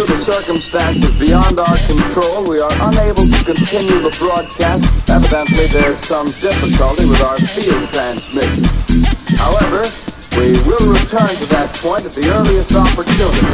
Circumstances beyond our control, we are unable to continue the broadcast. Evidently, there's some difficulty with our field transmission. However, we will return to that point at the earliest opportunity.